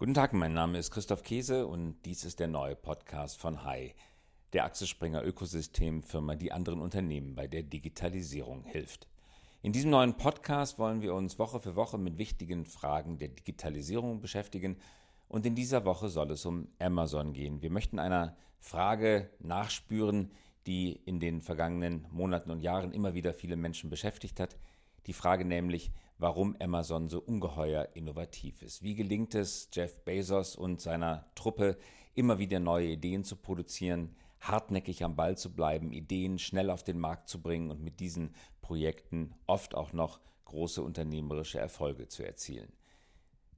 Guten Tag, mein Name ist Christoph Käse und dies ist der neue Podcast von Hai, der Axel Springer Ökosystemfirma, die anderen Unternehmen bei der Digitalisierung hilft. In diesem neuen Podcast wollen wir uns Woche für Woche mit wichtigen Fragen der Digitalisierung beschäftigen und in dieser Woche soll es um Amazon gehen. Wir möchten einer Frage nachspüren, die in den vergangenen Monaten und Jahren immer wieder viele Menschen beschäftigt hat. Die Frage nämlich, warum Amazon so ungeheuer innovativ ist. Wie gelingt es Jeff Bezos und seiner Truppe, immer wieder neue Ideen zu produzieren, hartnäckig am Ball zu bleiben, Ideen schnell auf den Markt zu bringen und mit diesen Projekten oft auch noch große unternehmerische Erfolge zu erzielen.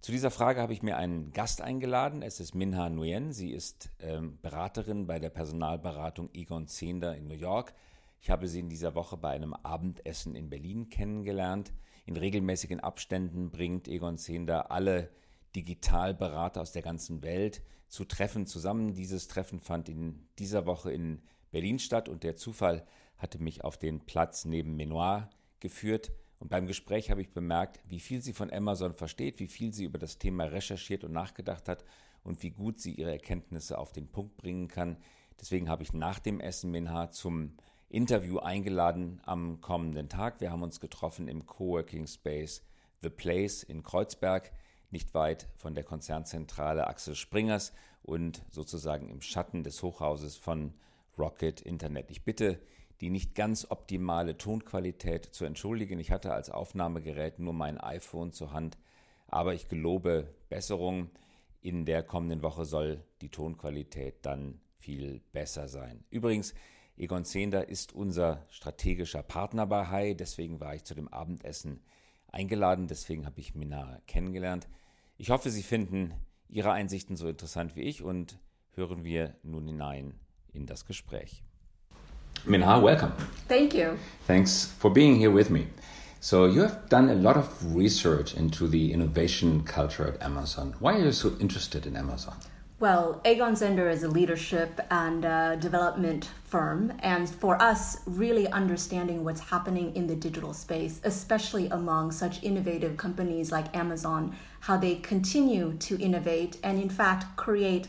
Zu dieser Frage habe ich mir einen Gast eingeladen. Es ist Minha Nguyen. Sie ist ähm, Beraterin bei der Personalberatung Egon Zehnder in New York. Ich habe sie in dieser Woche bei einem Abendessen in Berlin kennengelernt. In regelmäßigen Abständen bringt Egon Zehnder alle Digitalberater aus der ganzen Welt zu Treffen zusammen. Dieses Treffen fand in dieser Woche in Berlin statt und der Zufall hatte mich auf den Platz neben Menoir geführt. Und beim Gespräch habe ich bemerkt, wie viel sie von Amazon versteht, wie viel sie über das Thema recherchiert und nachgedacht hat und wie gut sie ihre Erkenntnisse auf den Punkt bringen kann. Deswegen habe ich nach dem Essen Minha zum Interview eingeladen am kommenden Tag. Wir haben uns getroffen im Coworking Space The Place in Kreuzberg, nicht weit von der Konzernzentrale Axel Springers und sozusagen im Schatten des Hochhauses von Rocket Internet. Ich bitte, die nicht ganz optimale Tonqualität zu entschuldigen. Ich hatte als Aufnahmegerät nur mein iPhone zur Hand, aber ich gelobe Besserung. In der kommenden Woche soll die Tonqualität dann viel besser sein. Übrigens, Egon Zehnder ist unser strategischer Partner bei Hai, deswegen war ich zu dem Abendessen eingeladen, deswegen habe ich Minna kennengelernt. Ich hoffe, Sie finden Ihre Einsichten so interessant wie ich und hören wir nun hinein in das Gespräch. Minha, welcome. Thank you. Thanks for being here with me. So, you have done a lot of research into the innovation culture at Amazon. Why are you so interested in Amazon? Well, Egon Zehnder is a leadership and uh, development firm, and for us, really understanding what's happening in the digital space, especially among such innovative companies like Amazon, how they continue to innovate and, in fact, create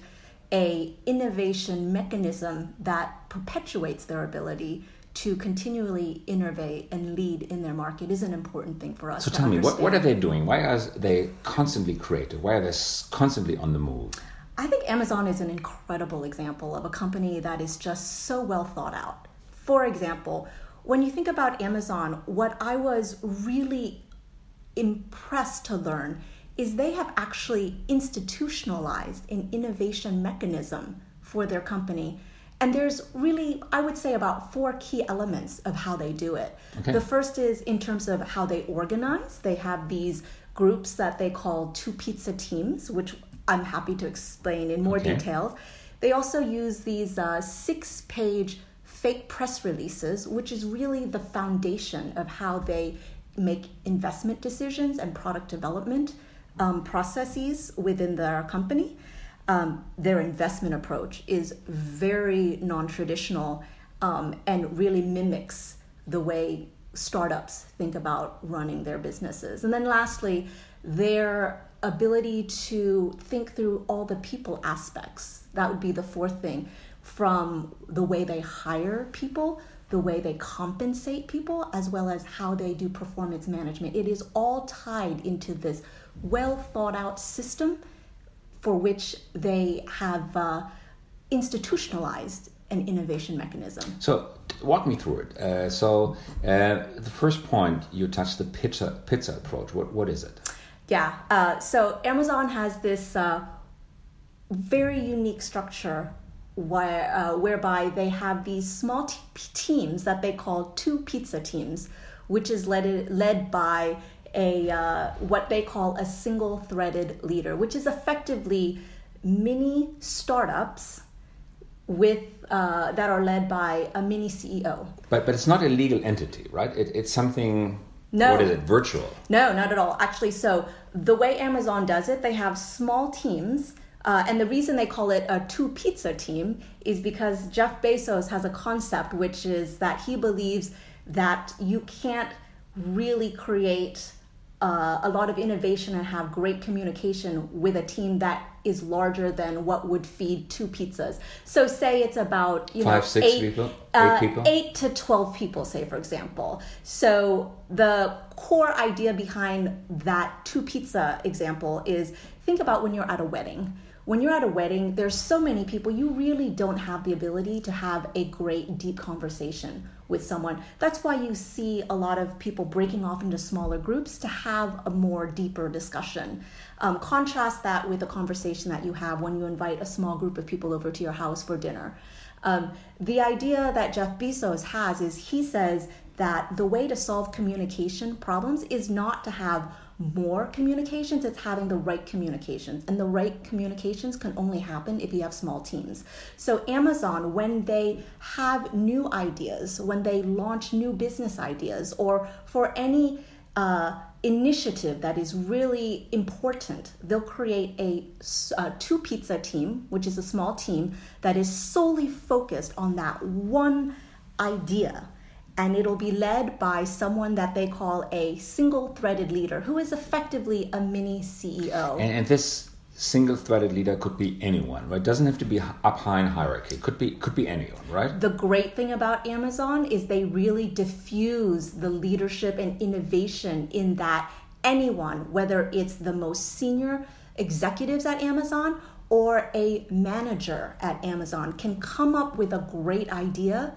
a innovation mechanism that perpetuates their ability to continually innovate and lead in their market is an important thing for us. So tell me, what, what are they doing? Why are they constantly creative? Why are they constantly on the move? I think Amazon is an incredible example of a company that is just so well thought out. For example, when you think about Amazon, what I was really impressed to learn is they have actually institutionalized an innovation mechanism for their company. And there's really, I would say, about four key elements of how they do it. Okay. The first is in terms of how they organize. They have these groups that they call two pizza teams, which I'm happy to explain in more okay. detail. They also use these uh, six page fake press releases, which is really the foundation of how they make investment decisions and product development um, processes within their company. Um, their investment approach is very non traditional um, and really mimics the way startups think about running their businesses. And then lastly, their ability to think through all the people aspects. That would be the fourth thing from the way they hire people, the way they compensate people, as well as how they do performance management. It is all tied into this well thought out system for which they have uh, institutionalized an innovation mechanism. So, walk me through it. Uh, so, uh, the first point you touched the pizza pizza approach. What what is it? Yeah. Uh, so Amazon has this uh, very unique structure where, uh, whereby they have these small t- teams that they call two pizza teams, which is led led by a uh, what they call a single threaded leader, which is effectively mini startups with uh, that are led by a mini CEO. But but it's not a legal entity, right? It, it's something no. What is it? Virtual? No, not at all. Actually, so the way Amazon does it, they have small teams. Uh, and the reason they call it a two pizza team is because Jeff Bezos has a concept, which is that he believes that you can't really create uh, a lot of innovation and have great communication with a team that is larger than what would feed two pizzas. So say it's about you Five, know six eight, people? uh, Eight people? eight to twelve people, say for example. So the core idea behind that two pizza example is think about when you're at a wedding. When you're at a wedding, there's so many people, you really don't have the ability to have a great, deep conversation with someone. That's why you see a lot of people breaking off into smaller groups to have a more deeper discussion. Um, contrast that with a conversation that you have when you invite a small group of people over to your house for dinner. Um, the idea that Jeff Bezos has is he says that the way to solve communication problems is not to have more communications, it's having the right communications. And the right communications can only happen if you have small teams. So, Amazon, when they have new ideas, when they launch new business ideas, or for any uh, initiative that is really important, they'll create a, a two pizza team, which is a small team that is solely focused on that one idea and it'll be led by someone that they call a single threaded leader who is effectively a mini CEO. And, and this single threaded leader could be anyone, right? It doesn't have to be up high in hierarchy. Could be could be anyone, right? The great thing about Amazon is they really diffuse the leadership and innovation in that anyone, whether it's the most senior executives at Amazon or a manager at Amazon, can come up with a great idea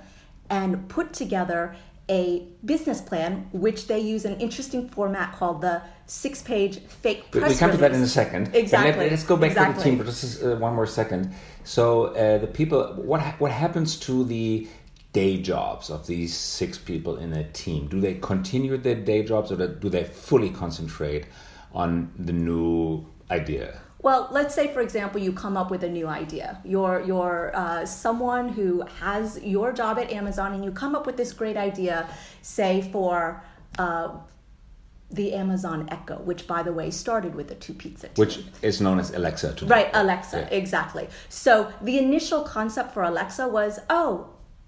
and put together a business plan, which they use an interesting format called the six-page fake press We'll come release. to that in a second. Exactly. Let, us go back exactly. to the team for just uh, one more second. So uh, the people, what ha- what happens to the day jobs of these six people in a team? Do they continue their day jobs, or do they fully concentrate on the new idea? Well, let's say, for example, you come up with a new idea. You're you're uh, someone who has your job at Amazon, and you come up with this great idea, say for. Uh, the Amazon Echo, which by the way started with the two pizza team. Which is known as Alexa today. Right, Alexa, Yeah. exactly. So the initial concept for Alexa was oh,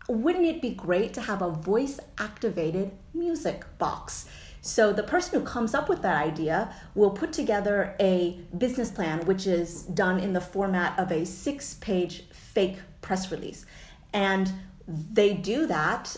wouldn't it be great to have a voice activated music box? So the person who comes up with that idea will put together a business plan, which is done in the format of a six page fake press release. And they do that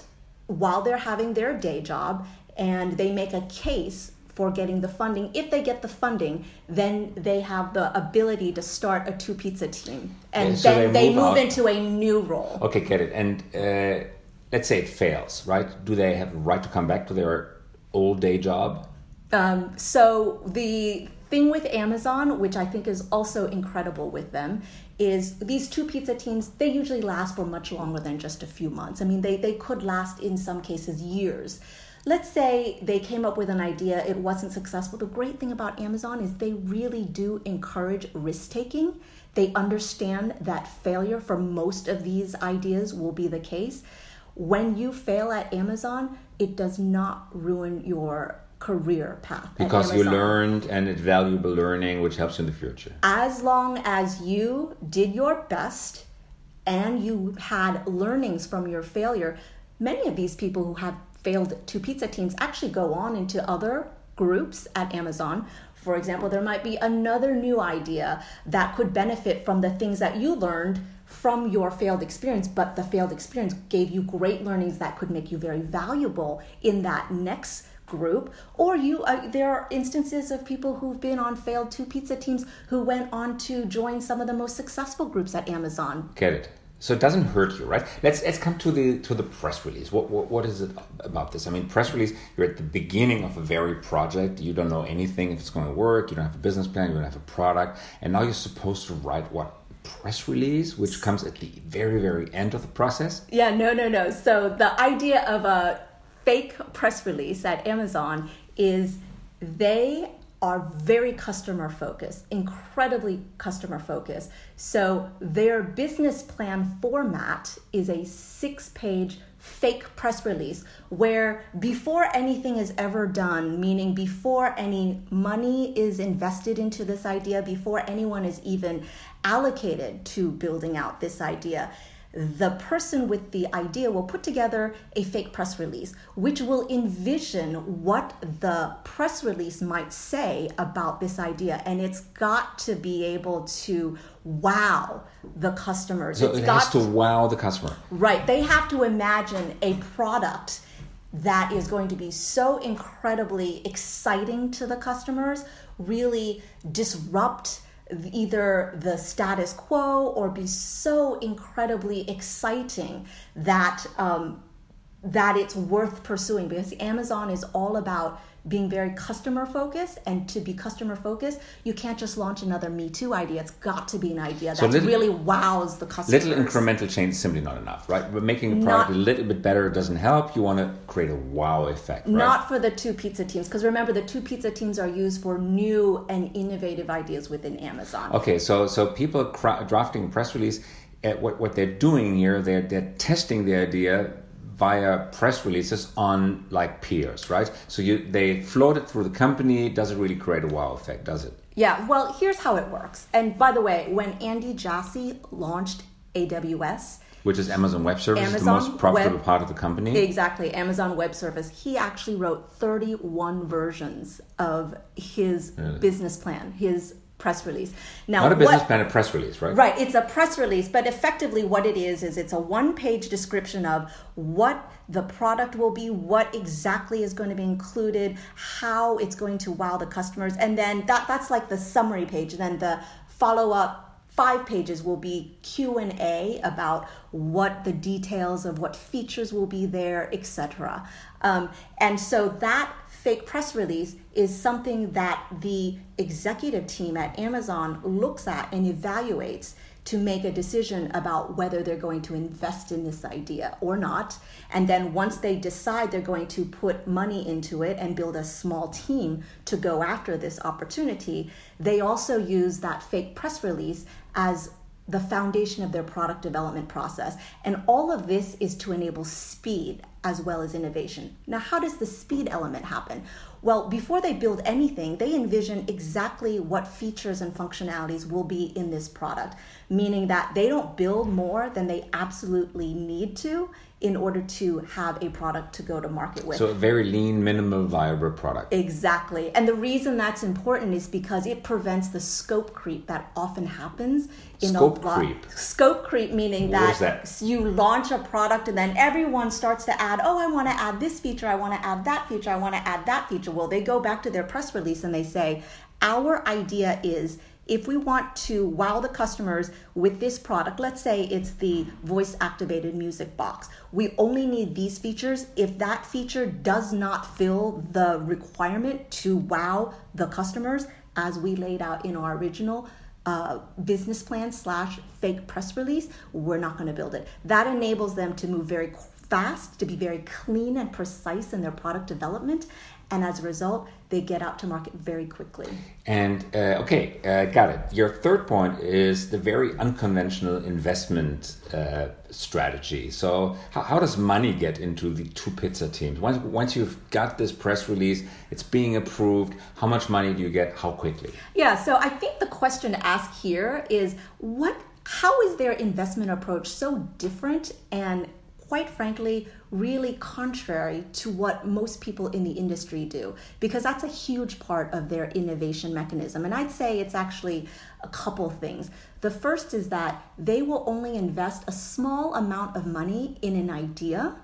while they're having their day job and they make a case for getting the funding. If they get the funding, then they have the ability to start a two pizza team. And Yeah, so then they they move move into a new role. Okay, get it. And uh, let's say it fails, right? Do they have a right to come back to their old day job? Um, so the thing with Amazon, which I think is also incredible with them, is these two pizza teams, they usually last for much longer than just a few months. I mean, they, they could last in some cases years. Let's say they came up with an idea, it wasn't successful. The great thing about Amazon is they really do encourage risk taking. They understand that failure for most of these ideas will be the case. When you fail at Amazon, it does not ruin your career path. Because you learned and it's valuable learning, which helps in the future. As long as you did your best and you had learnings from your failure, many of these people who have failed two pizza teams actually go on into other groups at Amazon. For example, there might be another new idea that could benefit from the things that you learned from your failed experience, but the failed experience gave you great learnings that could make you very valuable in that next group or you uh, there are instances of people who've been on failed two pizza teams who went on to join some of the most successful groups at Amazon Get it? So it doesn't hurt you, right? Let's let's come to the to the press release. What what, what is it about this? I mean, press release. You're at the beginning of a very project. You don't know anything if it's going to work. You don't have a business plan. You don't have a product, and now you're supposed to write what press release, which comes at the very very end of the process. Yeah, no, no, no. So the idea of a fake press release at Amazon is they are very customer focused, incredibly customer focused. So their business plan format is a six page fake press release where before anything is ever done, meaning before any money is invested into this idea, before anyone is even allocated to building out this idea, the person with the idea will put together a fake press release, which will envision what the press release might say about this idea. And it's got to be able to wow the customers. So it's it got has to wow the customer. Right. They have to imagine a product that is going to be so incredibly exciting to the customers, really disrupt either the status quo or be so incredibly exciting that um, that it's worth pursuing. Because Amazon is all about being very customer focused and to be customer focused you can't just launch another me too idea it's got to be an idea that So little- really wows the customer Little incremental change is simply not enough, right? But making a product Not- a little bit better doesn't help. You want to create a wow effect, right? Not for the two pizza teams, because remember the two pizza teams are used for new and innovative ideas within Amazon. Okay, so so people cra- drafting a press release, uh, what what they're doing here, they're they're testing the idea via press releases on like peers, right? So you they float it through the company. Does it really create a wow effect? Does it? Yeah, well, here's how it works. And by the way, when Andy Jassy launched AWS, Which is Amazon Web Services, the most profitable Web- part of the company. exactly, Amazon Web Service, he actually wrote 31 versions of his business plan, his press release. Now, Not a business what- plan, a press release, right? Right, it's a press release, but effectively what it is is it's a one-page description of what the product will be, what exactly is going to be included, how it's going to wow the customers, and then that that's like the summary page. Then the follow-up five pages will be q&a about what the details of what features will be there etc um, and so that fake press release is something that the executive team at amazon looks at and evaluates to make a decision about whether they're going to invest in this idea or not. And then once they decide they're going to put money into it and build a small team to go after this opportunity, they also use that fake press release as the foundation of their product development process. And all of this is to enable speed as well as innovation. Now, how does the speed element happen? Well, before they build anything, they envision exactly what features and functionalities will be in this product, meaning that they don't build more than they absolutely need to in order to have a product to go to market with. So a very lean, minimal, viable product. Exactly. And the reason that's important is because it prevents the scope creep that often happens in Scope a lot. creep? Scope creep meaning that, that? you launch a product and then everyone starts to add, oh, I want to add this feature, I want to add that feature, I want to add that feature. Well, they go back to their press release and they say, our idea is if we want to wow the customers with this product, let's say it's the voice activated music box, we only need these features. If that feature does not fill the requirement to wow the customers as we laid out in our original uh, business plan slash fake press release, we're not going to build it. That enables them to move very fast, to be very clean and precise in their product development. And as a result, they get out to market very quickly. And uh, okay, uh, got it. Your third point is the very unconventional investment uh, strategy. So, how, how does money get into the two pizza teams? Once once you've got this press release, it's being approved. How much money do you get? How quickly? Yeah, so I think the question to ask here is what how is their investment approach so different and quite frankly really contrary to what most people in the industry do because that's a huge part of their innovation mechanism and I'd say it's actually a couple things. The first is that they will only invest a small amount of money in an idea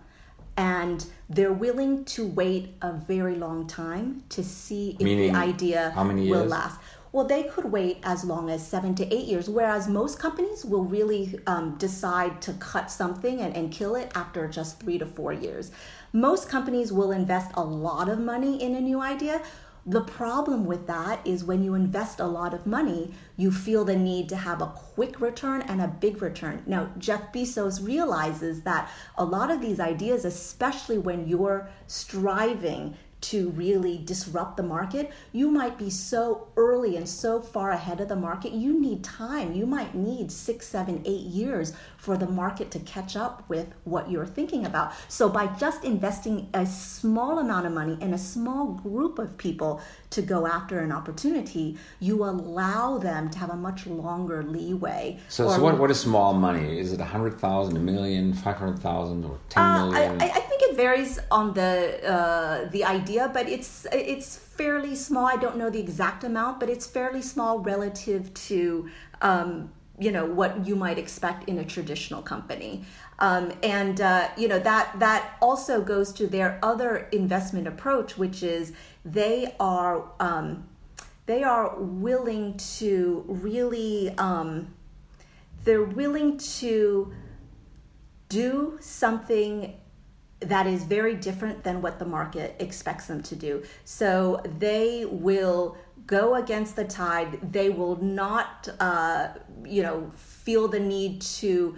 and they're willing to wait a very long time to see if Meaning, the idea how many will last. Well, they could wait as long as seven to eight years, whereas most companies will really um, decide to cut something and, and kill it after just three to four years. Most companies will invest a lot of money in a new idea. The problem with that is when you invest a lot of money, you feel the need to have a quick return and a big return. Now, Jeff Bezos realizes that a lot of these ideas, especially when you're striving to really disrupt the market, you might be so early and so far ahead of the market. You need time. You might need six, seven, eight years for the market to catch up with what you're thinking about. So, by just investing a small amount of money in a small group of people to go after an opportunity, you allow them to have a much longer leeway. So, so what, what is small money? Is it 100,000, a million, 500,000, or 10 uh, million? I, I, it varies on the, uh, the idea, but it's, it's fairly small. I don't know the exact amount, but it's fairly small relative to um, you know what you might expect in a traditional company um, and uh, you know that that also goes to their other investment approach which is they are um, they are willing to really um, they're willing to do something that is very different than what the market expects them to do so they will go against the tide. They will not, uh, you know, feel the need to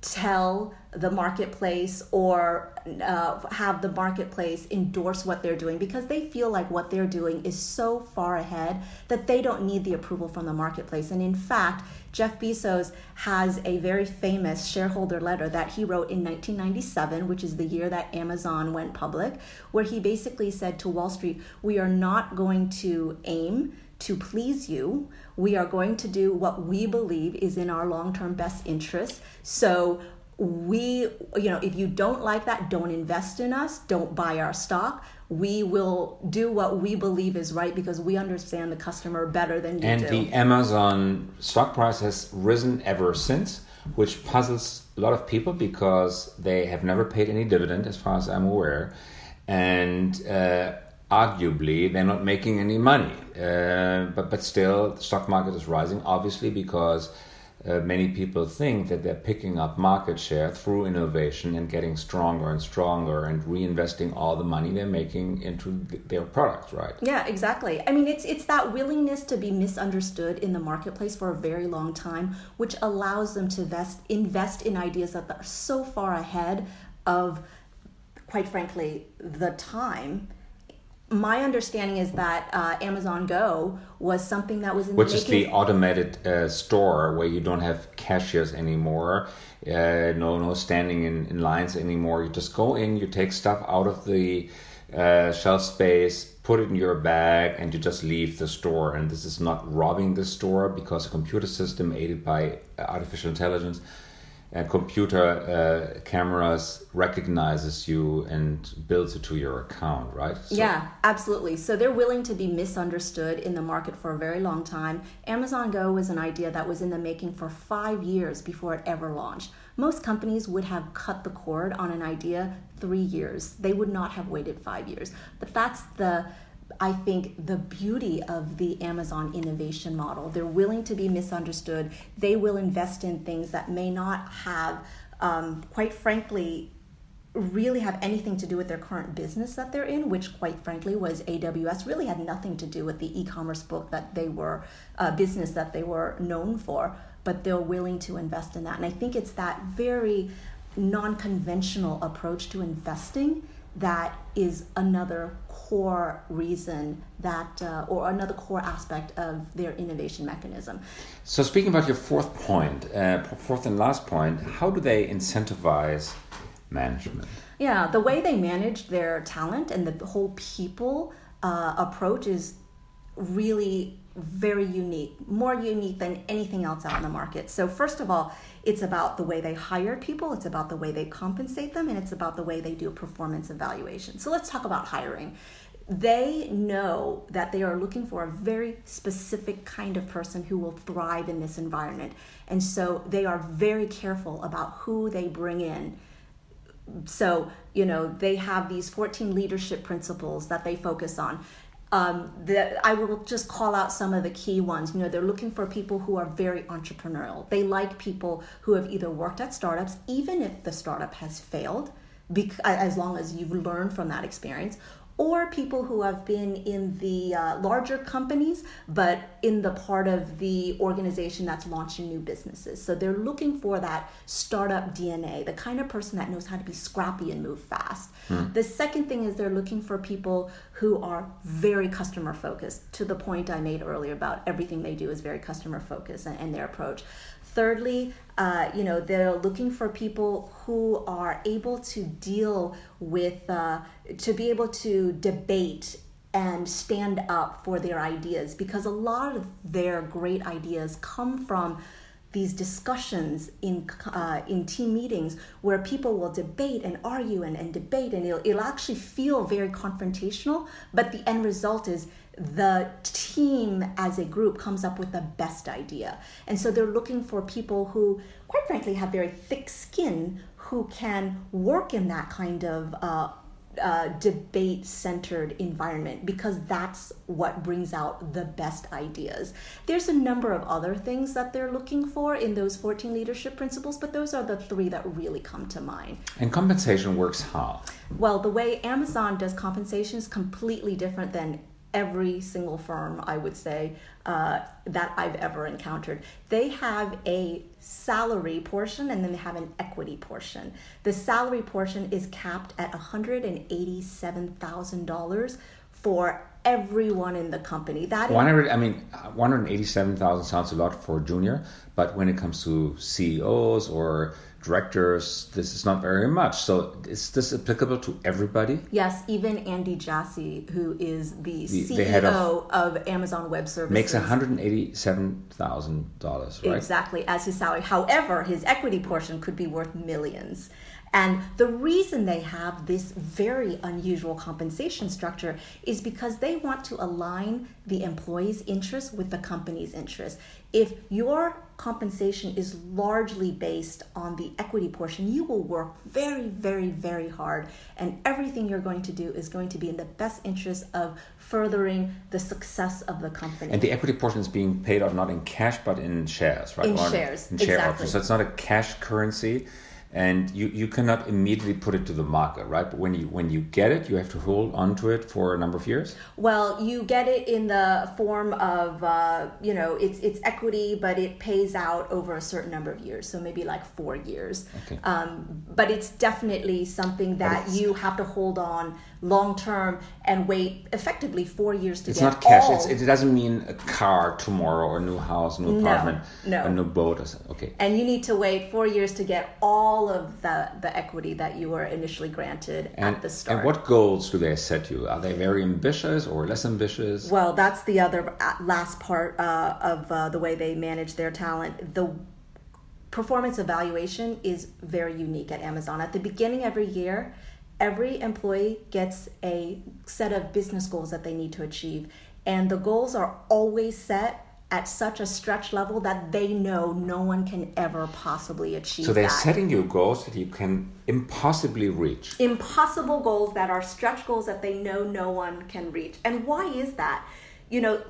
tell the marketplace or uh, have the marketplace endorse what they're doing because they feel like what they're doing is so far ahead that they don't need the approval from the marketplace. And in fact, Jeff Bezos has a very famous shareholder letter that he wrote in 1997, which is the year that Amazon went public, where he basically said to Wall Street, We are not going to aim to please you. We are going to do what we believe is in our long term best interest. So, we, you know, if you don't like that, don't invest in us, don't buy our stock. We will do what we believe is right because we understand the customer better than you and do. And the Amazon stock price has risen ever since, which puzzles a lot of people because they have never paid any dividend, as far as I'm aware. And uh, arguably they're not making any money. Uh, but but still, the stock market is rising, obviously, because uh, many people think that they're picking up market share through innovation and getting stronger and stronger and reinvesting all the money they're making into th- their products, right? Yeah, exactly. I mean, it's it's that willingness to be misunderstood in the marketplace for a very long time, which allows them to invest invest in ideas that are so far ahead of, quite frankly, the time my understanding is that uh, Amazon Go was something that was in which the is the automated uh, store where you don't have cashiers anymore, uh, no no standing in, in lines anymore. You just go in, you take stuff out of the uh, shelf space, put it in your bag, and you just leave the store. And this is not robbing the store because a computer system aided by artificial intelligence and computer uh, cameras recognizes you and builds it to your account right? So. yeah absolutely. So they're willing to be misunderstood in the market for a very long time. Amazon go was an idea that was in the making for five years before it ever launched. Most companies would have cut the cord on an idea three years. They would not have waited five years. But that's the I think the beauty of the Amazon innovation model. They're willing to be misunderstood. They will invest in things that may not have, um, quite frankly, really have anything to do with their current business that they're in, which quite frankly was AWS, really had nothing to do with the e-commerce book that they were uh, business that they were known for. But they're willing to invest in that, and I think it's that very non-conventional approach to investing that is another core reason that, uh, or another core aspect of their innovation mechanism. So, speaking about your fourth point, uh, fourth and last point, how do they incentivize management? Yeah, the way they manage their talent and the whole people uh, approach is really very unique, more unique than anything else out in the market. So, first of all, it's about the way they hire people, it's about the way they compensate them, and it's about the way they do performance evaluation. So, let's talk about hiring. They know that they are looking for a very specific kind of person who will thrive in this environment. And so, they are very careful about who they bring in so you know they have these 14 leadership principles that they focus on um, that I will just call out some of the key ones. You know, they're looking for people who are very entrepreneurial. They like people who have either worked at startups, even if the startup has failed, because, as long as you've learned from that experience, or people who have been in the uh, larger companies, but in the part of the organization that's launching new businesses. So they're looking for that startup DNA, the kind of person that knows how to be scrappy and move fast. Hmm. The second thing is they're looking for people who are very customer focused, to the point I made earlier about everything they do is very customer focused and, and their approach. Thirdly, uh, you know, they're looking for people who are able to deal with, uh, to be able to debate and stand up for their ideas because a lot of their great ideas come from these discussions in uh, in team meetings where people will debate and argue and, and debate and it'll, it'll actually feel very confrontational but the end result is the team as a group comes up with the best idea. And so they're looking for people who, quite frankly, have very thick skin who can work in that kind of uh, uh, debate centered environment because that's what brings out the best ideas. There's a number of other things that they're looking for in those 14 leadership principles, but those are the three that really come to mind. And compensation works how? Well, the way Amazon does compensation is completely different than every single firm, I would say, uh, that I've ever encountered. They have a salary portion and then they have an equity portion. The salary portion is capped at $187,000 for everyone in the company. That 100, I mean, 187,000 sounds a lot for junior, but when it comes to CEOs or directors, this is not very much. So is this applicable to everybody? Yes, even Andy Jassy, who is the, the CEO the of, of, Amazon Web Services, makes one hundred and eighty-seven thousand dollars, right? Exactly as his salary. However, his equity portion could be worth millions. And the reason they have this very unusual compensation structure is because they want to align the employee's interests with the company's interests. If your compensation is largely based on the equity portion, you will work very, very, very hard, and everything you're going to do is going to be in the best interest of furthering the success of the company. And the equity portion is being paid out not in cash but in shares, right? In or shares, in share exactly. Options. So it's not a cash currency and you, you cannot immediately put it to the market right? But when you when you get it you have to hold on to it for a number of years? Well you get it in the form of uh, you know it's it's equity but it pays out over a certain number of years. So maybe like four years. Okay. um, but it's definitely something that you have to hold on long term and wait effectively four years to it's get not cash. All... it's, it doesn't mean a car tomorrow or a new house new apartment no, no. a new boat or something. okay. And you need to wait four years to get all of the, the equity that you were initially granted and, at the start. and what goals do they set you? Are they very ambitious or less ambitious? Well that's the other uh, last part uh, of uh, the way they manage their talent. The performance evaluation is very unique at amazon. At the beginning every year every employee gets a set of business goals that they need to achieve. And the goals are always set at such a stretch level that they know no one can ever possibly achieve. So they're that. setting you goals that you can impossibly reach. Impossible goals that are stretch goals that they know no one can reach. And why is that? You know,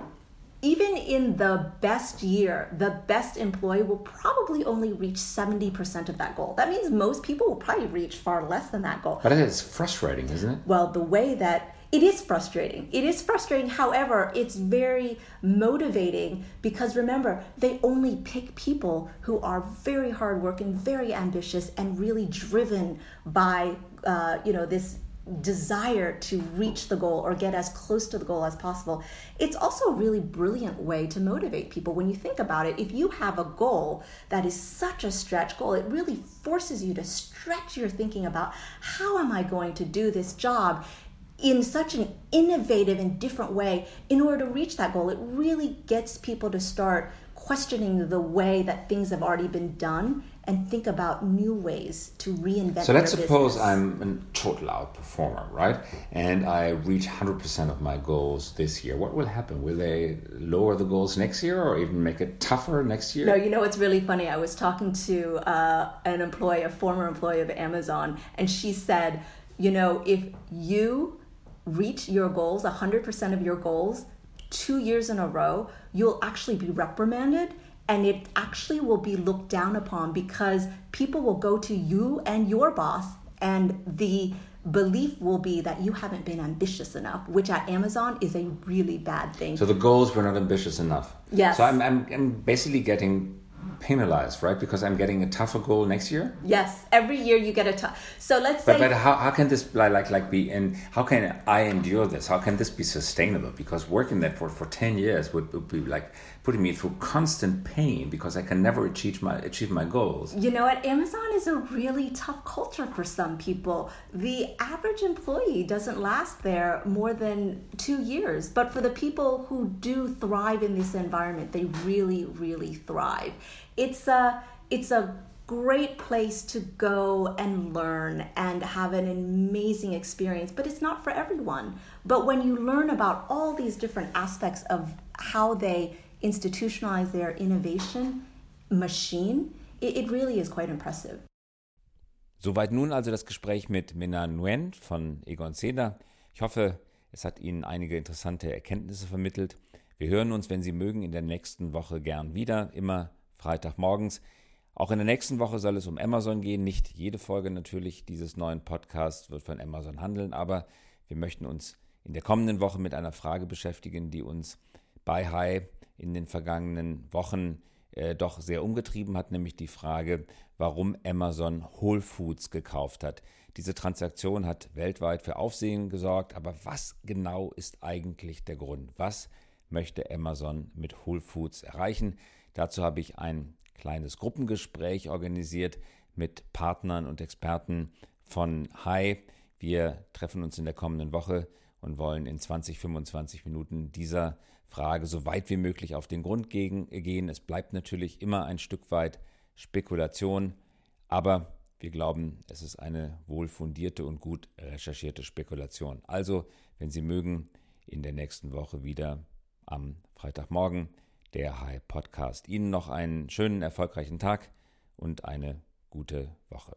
even in the best year, the best employee will probably only reach 70% of that goal. That means most people will probably reach far less than that goal. But it is frustrating, isn't it? Well, the way that it is frustrating. It is frustrating. However, it's very motivating because remember, they only pick people who are very hardworking, very ambitious, and really driven by, uh, you know, this desire to reach the goal or get as close to the goal as possible. It's also a really brilliant way to motivate people. When you think about it, if you have a goal that is such a stretch goal, it really forces you to stretch your thinking about how am I going to do this job in such an innovative and different way in order to reach that goal. It really gets people to start questioning the way that things have already been done and think about new ways to reinvent. So let's suppose business. I'm a total outperformer, right? And I reach 100% of my goals this year. What will happen? Will they lower the goals next year, or even make it tougher next year? No, you know it's really funny. I was talking to uh, an employee, a former employee of Amazon, and she said, you know, if you reach your goals, 100% of your goals, two years in a row, you'll actually be reprimanded and it actually will be looked down upon because people will go to you and your boss and the belief will be that you haven't been ambitious enough, which at Amazon is a really bad thing. So the goals were not ambitious enough. Yes. So I'm, I'm, I'm basically getting penalized, right? Because I'm getting a tougher goal next year. Yes, every year you get a tough. So let's But, say. but how, how can this like, like like be and How can I endure this? How can this be sustainable? Because working that for, for ten years would, would be like putting me through constant pain because I can never achieve my achieve my goals. You know what? Amazon is a really tough culture for some people. The average employee doesn't last there more than two years. But for the people who do thrive in this environment, they really, really thrive. It's a it's a great place to go and learn and have an amazing experience, but it's not for everyone. But when you learn about all these different aspects of how they institutionalize their innovation machine, it, it really is quite impressive. Soweit nun also das Gespräch mit Minna Nguyen von Egon Zehnder. Ich hoffe, es hat Ihnen einige interessante Erkenntnisse vermittelt. Wir hören uns, wenn Sie mögen, in der nächsten Woche gern wieder, immer Freitagmorgens. Auch in der nächsten Woche soll es um Amazon gehen. Nicht jede Folge natürlich dieses neuen Podcasts wird von Amazon handeln, aber wir möchten uns in der kommenden Woche mit einer Frage beschäftigen, die uns bei Hi in den vergangenen Wochen äh, doch sehr umgetrieben hat, nämlich die Frage, warum Amazon Whole Foods gekauft hat. Diese Transaktion hat weltweit für Aufsehen gesorgt, aber was genau ist eigentlich der Grund? Was möchte Amazon mit Whole Foods erreichen? Dazu habe ich ein kleines Gruppengespräch organisiert mit Partnern und Experten von Hi. Wir treffen uns in der kommenden Woche und wollen in 20, 25 Minuten dieser Frage so weit wie möglich auf den Grund gehen. Es bleibt natürlich immer ein Stück weit Spekulation, aber wir glauben, es ist eine wohlfundierte und gut recherchierte Spekulation. Also, wenn Sie mögen, in der nächsten Woche wieder am Freitagmorgen der High Podcast. Ihnen noch einen schönen, erfolgreichen Tag und eine gute Woche.